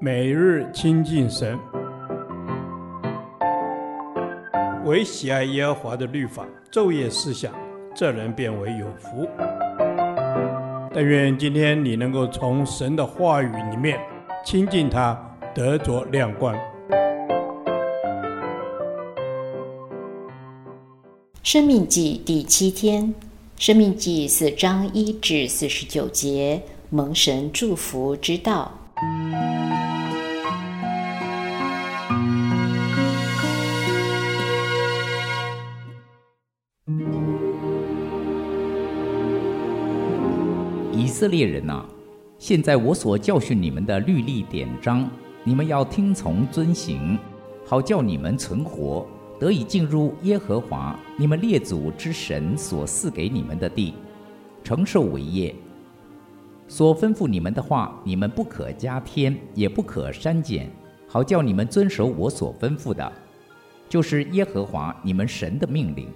每日亲近神，唯喜爱耶和华的律法，昼夜思想，这人便为有福。但愿今天你能够从神的话语里面亲近他，得着亮光。生命记第七天，生命记四章一至四十九节，蒙神祝福之道。以色列人呐，现在我所教训你们的律例典章，你们要听从遵行，好叫你们存活。得以进入耶和华你们列祖之神所赐给你们的地，承受为业。所吩咐你们的话，你们不可加添，也不可删减，好叫你们遵守我所吩咐的，就是耶和华你们神的命令。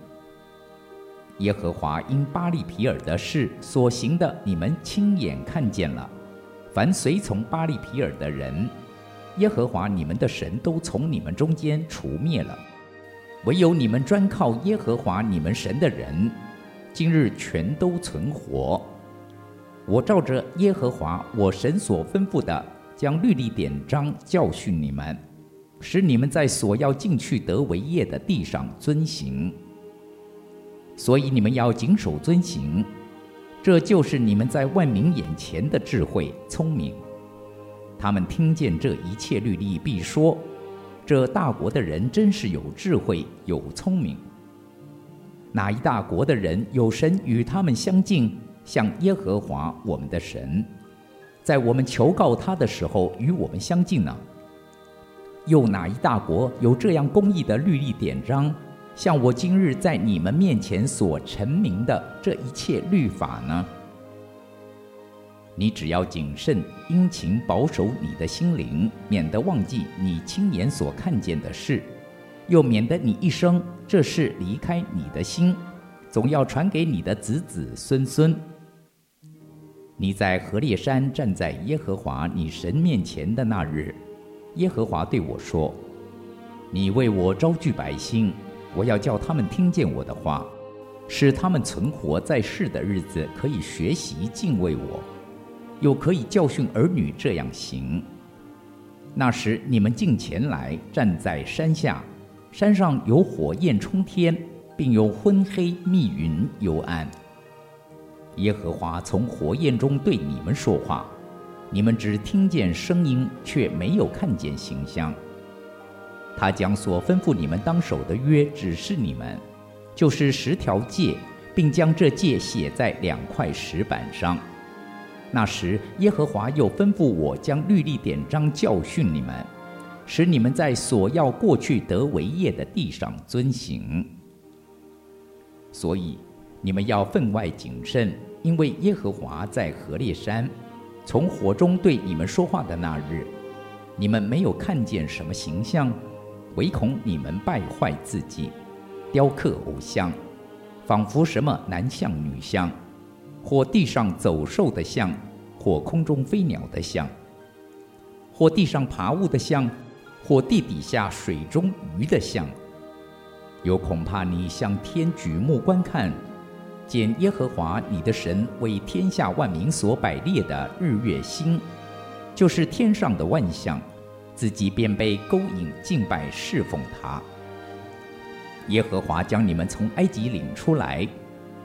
耶和华因巴力皮尔的事所行的，你们亲眼看见了。凡随从巴力皮尔的人，耶和华你们的神都从你们中间除灭了。唯有你们专靠耶和华你们神的人，今日全都存活。我照着耶和华我神所吩咐的，将律例典章教训你们，使你们在所要进去得为业的地上遵行。所以你们要谨守遵行，这就是你们在万民眼前的智慧聪明。他们听见这一切律例，必说。这大国的人真是有智慧，有聪明。哪一大国的人有神与他们相近，像耶和华我们的神，在我们求告他的时候与我们相近呢？又哪一大国有这样公义的律例典章，像我今日在你们面前所陈明的这一切律法呢？你只要谨慎，殷勤保守你的心灵，免得忘记你亲眼所看见的事，又免得你一生这事离开你的心，总要传给你的子子孙孙。你在何烈山站在耶和华你神面前的那日，耶和华对我说：“你为我招聚百姓，我要叫他们听见我的话，使他们存活在世的日子，可以学习敬畏我。”又可以教训儿女这样行。那时你们近前来，站在山下，山上有火焰冲天，并有昏黑密云幽暗。耶和华从火焰中对你们说话，你们只听见声音，却没有看见形象。他将所吩咐你们当守的约指示你们，就是十条诫，并将这诫写在两块石板上。那时，耶和华又吩咐我将律例典章教训你们，使你们在所要过去得为业的地上遵行。所以，你们要分外谨慎，因为耶和华在何烈山，从火中对你们说话的那日，你们没有看见什么形象，唯恐你们败坏自己，雕刻偶像，仿佛什么男像女像。或地上走兽的像，或空中飞鸟的像，或地上爬物的像，或地底下水中鱼的像，又恐怕你向天举目观看，见耶和华你的神为天下万民所摆列的日月星，就是天上的万象，自己便被勾引敬拜侍奉他。耶和华将你们从埃及领出来，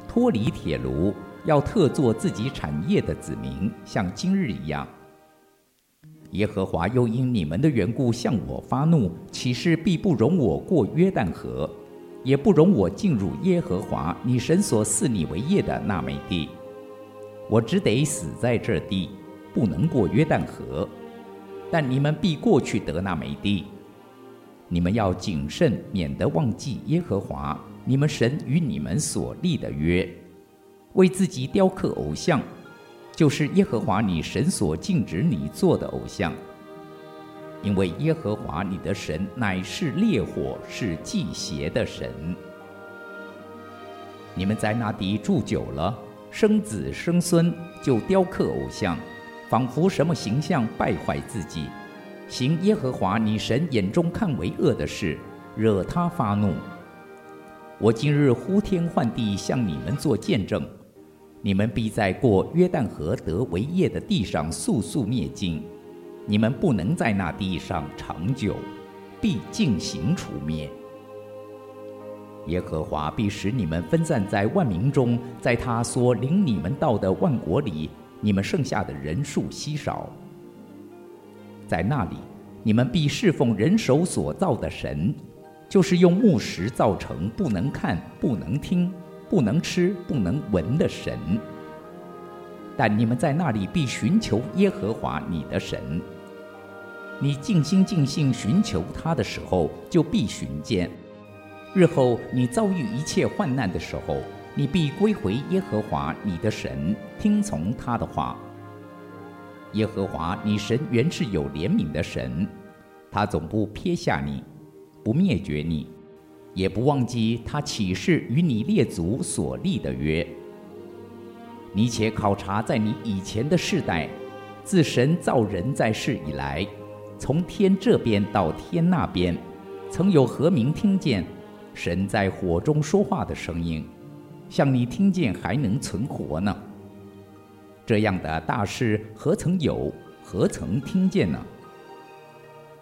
脱离铁炉。要特作自己产业的子民，像今日一样。耶和华又因你们的缘故向我发怒，起誓必不容我过约旦河，也不容我进入耶和华你神所赐你为业的那美地。我只得死在这地，不能过约旦河。但你们必过去得那美地。你们要谨慎，免得忘记耶和华你们神与你们所立的约。为自己雕刻偶像，就是耶和华你神所禁止你做的偶像。因为耶和华你的神乃是烈火，是忌邪的神。你们在那地住久了，生子生孙就雕刻偶像，仿佛什么形象败坏自己，行耶和华你神眼中看为恶的事，惹他发怒。我今日呼天唤地向你们做见证，你们必在过约旦河得为业的地上速速灭尽，你们不能在那地上长久，必尽行除灭。耶和华必使你们分散在万民中，在他所领你们到的万国里，你们剩下的人数稀少。在那里，你们必侍奉人手所造的神。就是用木石造成不能看、不能听、不能吃、不能闻的神。但你们在那里必寻求耶和华你的神。你尽心尽性寻求他的时候，就必寻见。日后你遭遇一切患难的时候，你必归回耶和华你的神，听从他的话。耶和华你神原是有怜悯的神，他总不撇下你。不灭绝你，也不忘记他起誓与你列祖所立的约。你且考察在你以前的世代，自神造人在世以来，从天这边到天那边，曾有何名听见神在火中说话的声音，像你听见还能存活呢？这样的大事何曾有，何曾听见呢？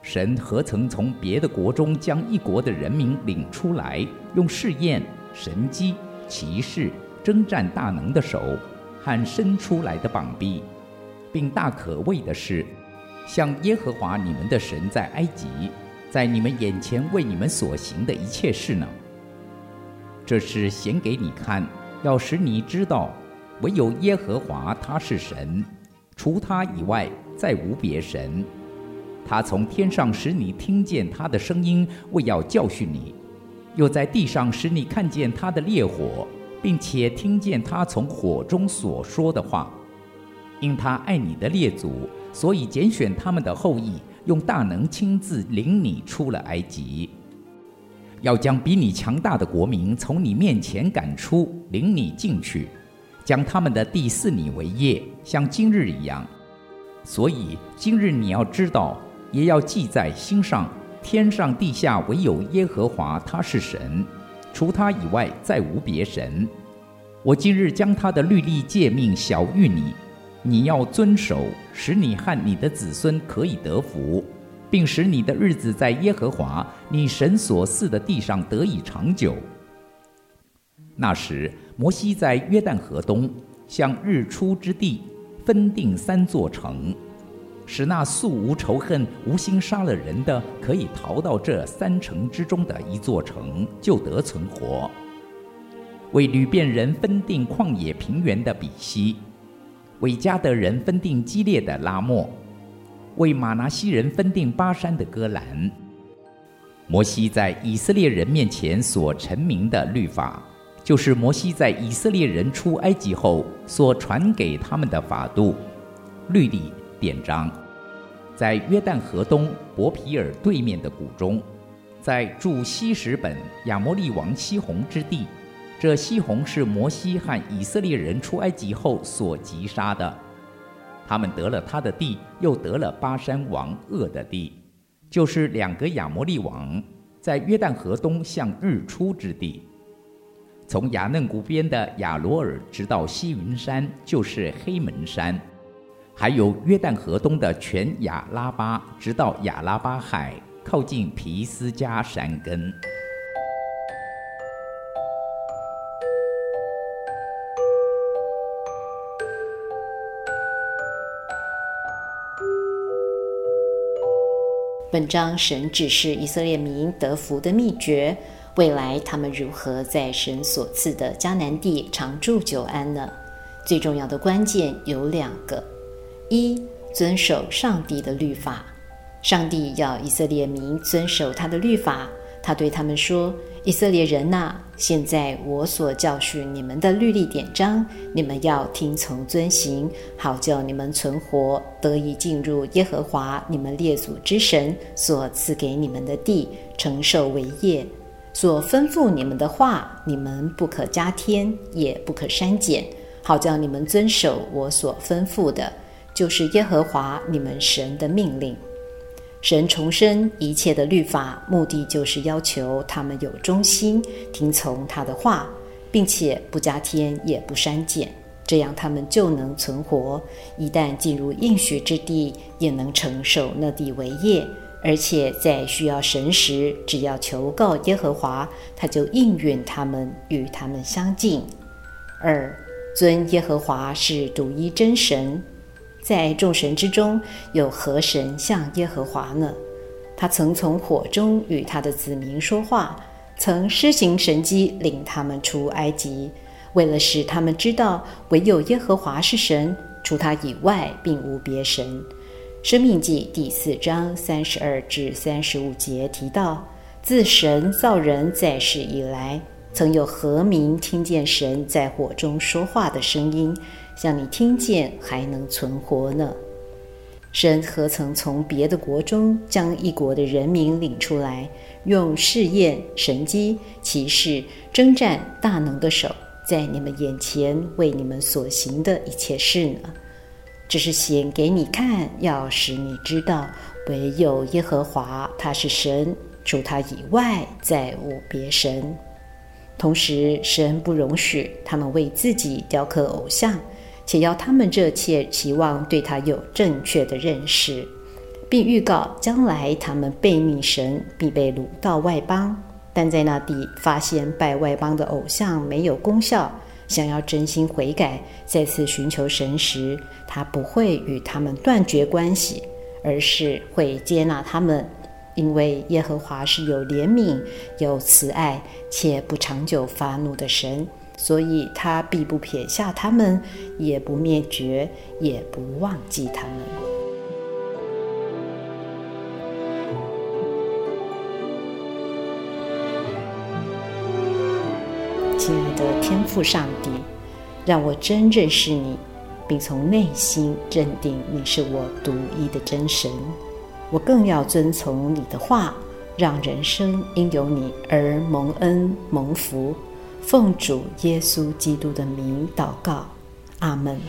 神何曾从别的国中将一国的人民领出来，用试验、神迹、奇事、征战大能的手和伸出来的膀臂，并大可畏的是，像耶和华你们的神在埃及，在你们眼前为你们所行的一切事呢？这是显给你看，要使你知道，唯有耶和华他是神，除他以外再无别神。他从天上使你听见他的声音，为要教训你；又在地上使你看见他的烈火，并且听见他从火中所说的话。因他爱你的列祖，所以拣选他们的后裔，用大能亲自领你出了埃及，要将比你强大的国民从你面前赶出，领你进去，将他们的地赐你为业，像今日一样。所以今日你要知道。也要记在心上，天上地下唯有耶和华，他是神，除他以外再无别神。我今日将他的律例诫命晓谕你，你要遵守，使你和你的子孙可以得福，并使你的日子在耶和华你神所赐的地上得以长久。那时，摩西在约旦河东，向日出之地分定三座城。使那素无仇恨、无心杀了人的，可以逃到这三城之中的一座城，就得存活。为旅便人分定旷野平原的比西，为迦得人分定激烈的拉末，为玛拿西人分定巴珊的歌兰。摩西在以色列人面前所陈明的律法，就是摩西在以色列人出埃及后所传给他们的法度、律例、典章。在约旦河东伯皮尔对面的谷中，在住希实本亚摩利王西宏之地，这西宏是摩西和以色列人出埃及后所击杀的。他们得了他的地，又得了巴山王噩的地，就是两个亚摩利王，在约旦河东向日出之地，从亚嫩谷边的亚罗尔直到西云山，就是黑门山。还有约旦河东的全亚拉巴，直到亚拉巴海，靠近皮斯加山根。本章神指示以色列民得福的秘诀，未来他们如何在神所赐的迦南地长住久安呢？最重要的关键有两个。一、遵守上帝的律法，上帝要以色列民遵守他的律法。他对他们说：“以色列人呐，现在我所教训你们的律例典章，你们要听从遵行，好叫你们存活，得以进入耶和华你们列祖之神所赐给你们的地，承受为业。所吩咐你们的话，你们不可加添，也不可删减，好叫你们遵守我所吩咐的。”就是耶和华你们神的命令。神重申一切的律法，目的就是要求他们有忠心，听从他的话，并且不加添也不删减，这样他们就能存活。一旦进入应许之地，也能承受那地为业。而且在需要神时，只要求告耶和华，他就应允他们，与他们相近。二，尊耶和华是独一真神。在众神之中，有何神像耶和华呢？他曾从火中与他的子民说话，曾施行神迹，领他们出埃及，为了使他们知道唯有耶和华是神，除他以外并无别神。生命记第四章三十二至三十五节提到，自神造人在世以来，曾有何民听见神在火中说话的声音？像你听见还能存活呢？神何曾从别的国中将一国的人民领出来，用试验、神迹、奇事、征战大能的手，在你们眼前为你们所行的一切事呢？这是显给你看，要使你知道，唯有耶和华他是神，除他以外再无别神。同时，神不容许他们为自己雕刻偶像。且要他们这切期望对他有正确的认识，并预告将来他们被逆神，必被掳到外邦。但在那地发现拜外邦的偶像没有功效，想要真心悔改，再次寻求神时，他不会与他们断绝关系，而是会接纳他们，因为耶和华是有怜悯、有慈爱且不长久发怒的神。所以他必不撇下他们，也不灭绝，也不忘记他们。亲爱的天父上帝，让我真认识你，并从内心认定你是我独一的真神。我更要遵从你的话，让人生因有你而蒙恩蒙福。奉主耶稣基督的名祷告，阿门。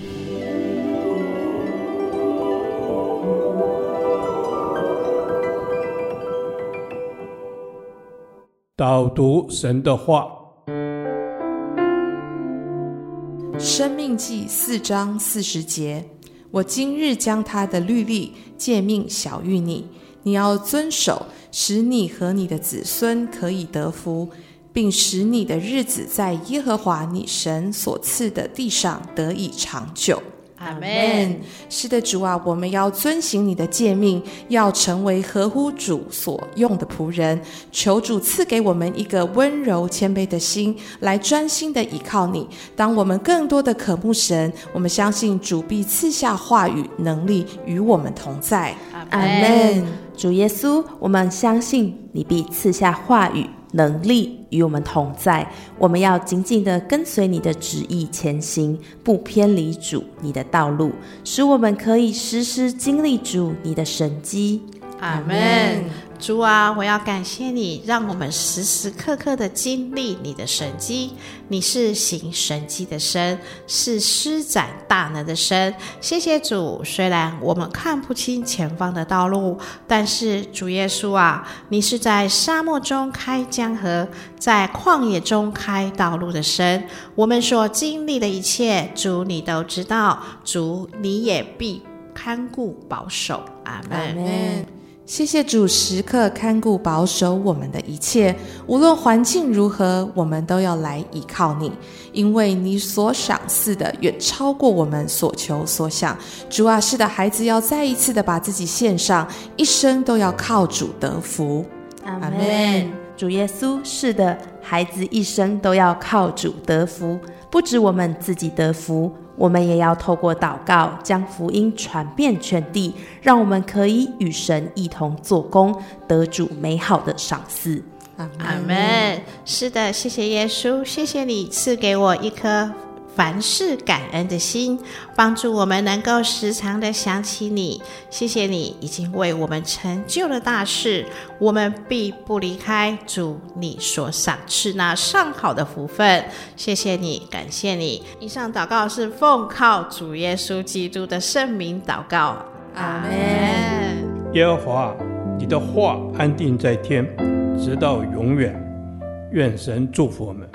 导读神的话，《生命记》四章四十节：我今日将他的律例诫命晓谕你，你要遵守，使你和你的子孙可以得福。并使你的日子在耶和华你神所赐的地上得以长久。阿门。是的，主啊，我们要遵行你的诫命，要成为合乎主所用的仆人。求主赐给我们一个温柔谦卑的心，来专心的倚靠你。当我们更多的渴慕神，我们相信主必赐下话语能力与我们同在。阿门。主耶稣，我们相信你必赐下话语。能力与我们同在，我们要紧紧的跟随你的旨意前行，不偏离主你的道路，使我们可以时时经历主你的神迹。阿门。主啊，我要感谢你，让我们时时刻刻的经历你的神迹。你是行神迹的神，是施展大能的神。谢谢主，虽然我们看不清前方的道路，但是主耶稣啊，你是在沙漠中开江河，在旷野中开道路的神。我们所经历的一切，主你都知道，主你也必看顾保守。阿门。谢谢主时刻看顾保守我们的一切，无论环境如何，我们都要来依靠你，因为你所赏赐的远超过我们所求所想。主啊，是的，孩子要再一次的把自己献上，一生都要靠主得福。阿门。主耶稣，是的，孩子一生都要靠主得福，不止我们自己得福。我们也要透过祷告，将福音传遍全地，让我们可以与神一同做工，得主美好的赏赐。阿门。是的，谢谢耶稣，谢谢你赐给我一颗。凡事感恩的心，帮助我们能够时常的想起你。谢谢你已经为我们成就了大事，我们必不离开主你所赏赐那上好的福分。谢谢你，感谢你。以上祷告是奉靠主耶稣基督的圣名祷告。阿门。耶和华，你的话安定在天，直到永远。愿神祝福我们。